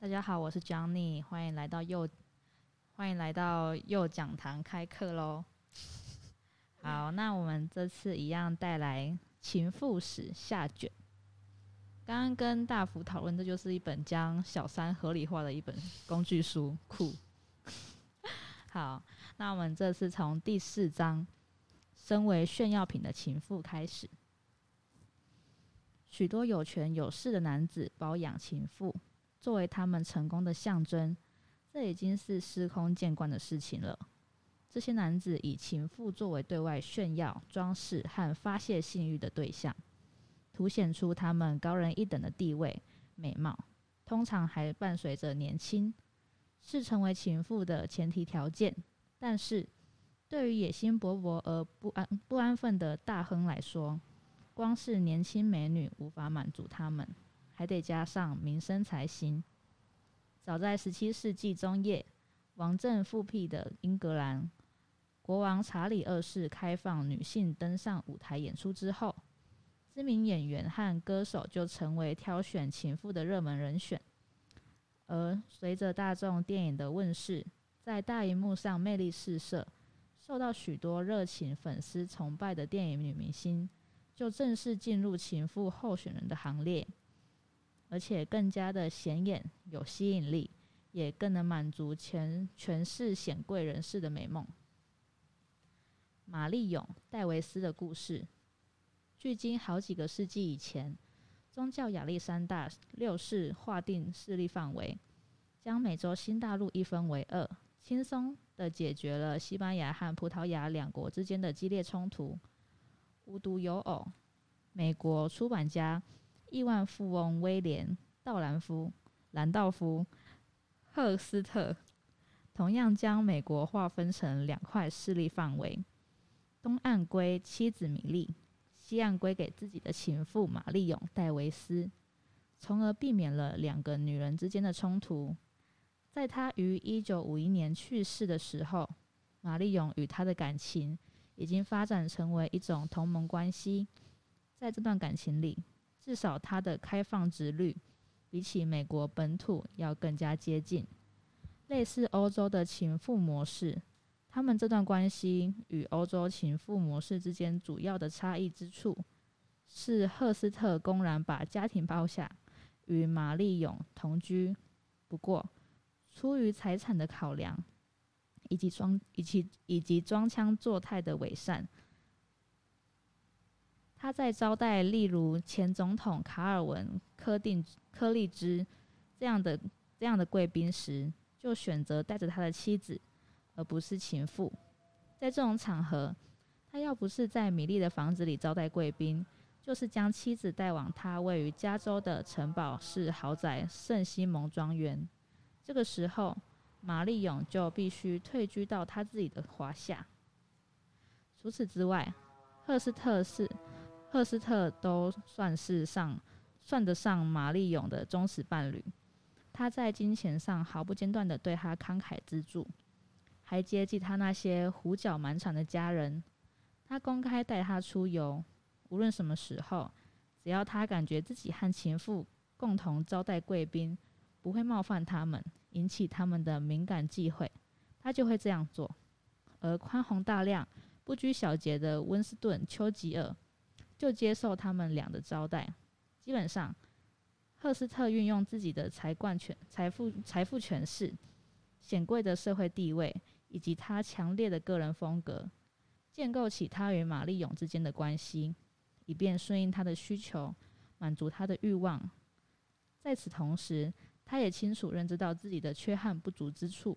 大家好，我是 Johnny，欢迎来到又，欢迎来到又讲堂开课喽。好，那我们这次一样带来《情妇史》下卷。刚刚跟大福讨论，这就是一本将小三合理化的一本工具书，酷。好，那我们这次从第四章“身为炫耀品的情妇”开始。许多有权有势的男子包养情妇。作为他们成功的象征，这已经是司空见惯的事情了。这些男子以情妇作为对外炫耀、装饰和发泄性欲的对象，凸显出他们高人一等的地位、美貌，通常还伴随着年轻，是成为情妇的前提条件。但是，对于野心勃勃而不安不安分的大亨来说，光是年轻美女无法满足他们。还得加上名声才行。早在十七世纪中叶，王政复辟的英格兰国王查理二世开放女性登上舞台演出之后，知名演员和歌手就成为挑选情妇的热门人选。而随着大众电影的问世，在大荧幕上魅力四射、受到许多热情粉丝崇拜的电影女明星，就正式进入情妇候选人的行列。而且更加的显眼、有吸引力，也更能满足全权势显贵人士的美梦。玛丽永·戴维斯的故事，距今好几个世纪以前，宗教亚历山大六世划定势力范围，将美洲新大陆一分为二，轻松的解决了西班牙和葡萄牙两国之间的激烈冲突。无独有偶，美国出版家。亿万富翁威廉·道兰夫·兰道夫·赫斯特同样将美国划分成两块势力范围，东岸归妻子米莉，西岸归给自己的情妇玛丽永·戴维斯，从而避免了两个女人之间的冲突。在他于一九五一年去世的时候，玛丽永与他的感情已经发展成为一种同盟关系。在这段感情里，至少它的开放值率比起美国本土要更加接近，类似欧洲的情妇模式。他们这段关系与欧洲情妇模式之间主要的差异之处，是赫斯特公然把家庭包下，与玛丽永同居。不过，出于财产的考量，以及装以及以及装腔作态的伪善。他在招待例如前总统卡尔文·科定科利兹这样的这样的贵宾时，就选择带着他的妻子，而不是情妇。在这种场合，他要不是在米莉的房子里招待贵宾，就是将妻子带往他位于加州的城堡式豪宅圣西蒙庄园。这个时候，玛丽永就必须退居到他自己的华夏。除此之外，赫斯特是。赫斯特都算是上算得上玛丽永的忠实伴侣，他在金钱上毫不间断的对他慷慨资助，还接济他那些胡搅蛮缠的家人。他公开带他出游，无论什么时候，只要他感觉自己和情妇共同招待贵宾，不会冒犯他们，引起他们的敏感忌讳，他就会这样做。而宽宏大量、不拘小节的温斯顿·丘吉尔。就接受他们俩的招待。基本上，赫斯特运用自己的财冠权、财富、财富权势、显贵的社会地位，以及他强烈的个人风格，建构起他与玛丽永之间的关系，以便顺应他的需求，满足他的欲望。在此同时，他也清楚认知到自己的缺憾不足之处，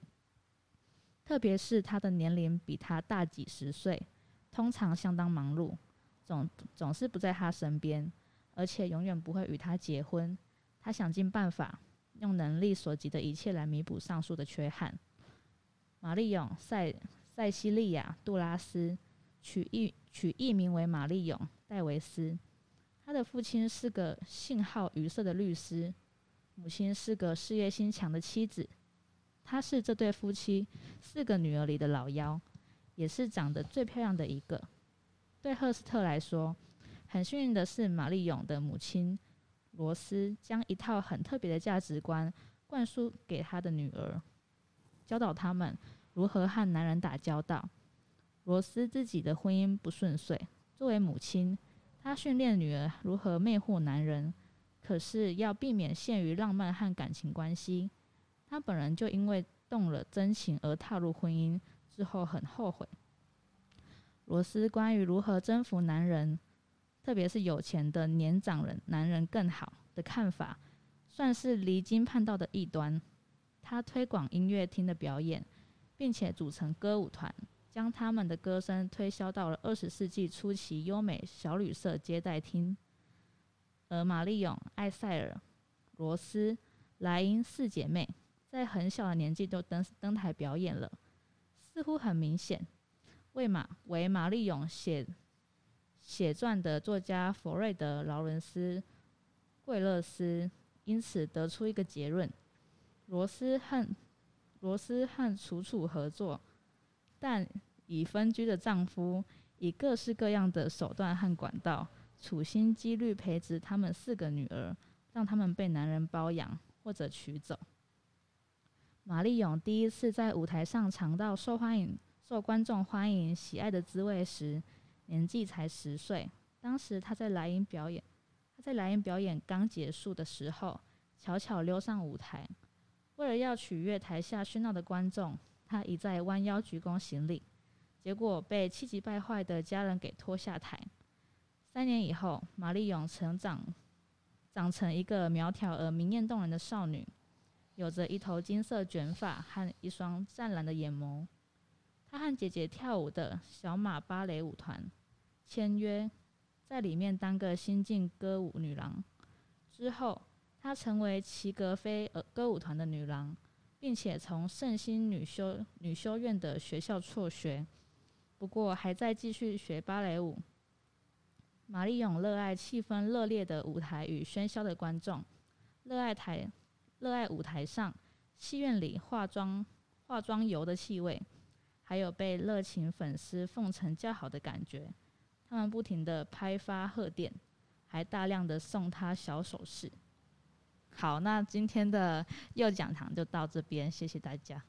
特别是他的年龄比他大几十岁，通常相当忙碌。总总是不在他身边，而且永远不会与他结婚。他想尽办法，用能力所及的一切来弥补上述的缺憾。玛丽永·塞塞西利亚·杜拉斯取艺取艺名为玛丽永·戴维斯。他的父亲是个信号语塞的律师，母亲是个事业心强的妻子。他是这对夫妻四个女儿里的老幺，也是长得最漂亮的一个。对赫斯特来说，很幸运的是，玛丽永的母亲罗斯将一套很特别的价值观灌输给他的女儿，教导他们如何和男人打交道。罗斯自己的婚姻不顺遂，作为母亲，她训练女儿如何魅惑男人，可是要避免陷于浪漫和感情关系。她本人就因为动了真情而踏入婚姻之后很后悔。罗斯关于如何征服男人，特别是有钱的年长人男人更好的看法，算是离经叛道的异端。他推广音乐厅的表演，并且组成歌舞团。将他们的歌声推销到了二十世纪初期优美小旅社接待厅，而玛丽永、艾塞尔、罗斯、莱茵四姐妹在很小的年纪就登登台表演了，似乎很明显，为马为玛丽勇写写传的作家佛瑞德·劳伦斯·贵勒斯因此得出一个结论：罗斯和罗斯和楚楚合作。但已分居的丈夫以各式各样的手段和管道，处心积虑培植他们四个女儿，让他们被男人包养或者娶走。玛丽勇第一次在舞台上尝到受欢迎、受观众欢迎、喜爱的滋味时，年纪才十岁。当时她在莱茵表演，他在莱茵表演刚结束的时候，悄悄溜上舞台，为了要取悦台下喧闹的观众。他一再弯腰鞠躬行礼，结果被气急败坏的家人给拖下台。三年以后，玛丽永成长，长成一个苗条而明艳动人的少女，有着一头金色卷发和一双湛蓝的眼眸。她和姐姐跳舞的小马芭蕾舞团签约，在里面当个新晋歌舞女郎。之后，她成为齐格菲呃歌舞团的女郎。并且从圣心女修女修院的学校辍学，不过还在继续学芭蕾舞。玛丽永热爱气氛热烈的舞台与喧嚣的观众，热爱台热爱舞台上戏院里化妆化妆油的气味，还有被热情粉丝奉承叫好的感觉。他们不停的拍发贺电，还大量的送他小首饰。好，那今天的右讲堂就到这边，谢谢大家。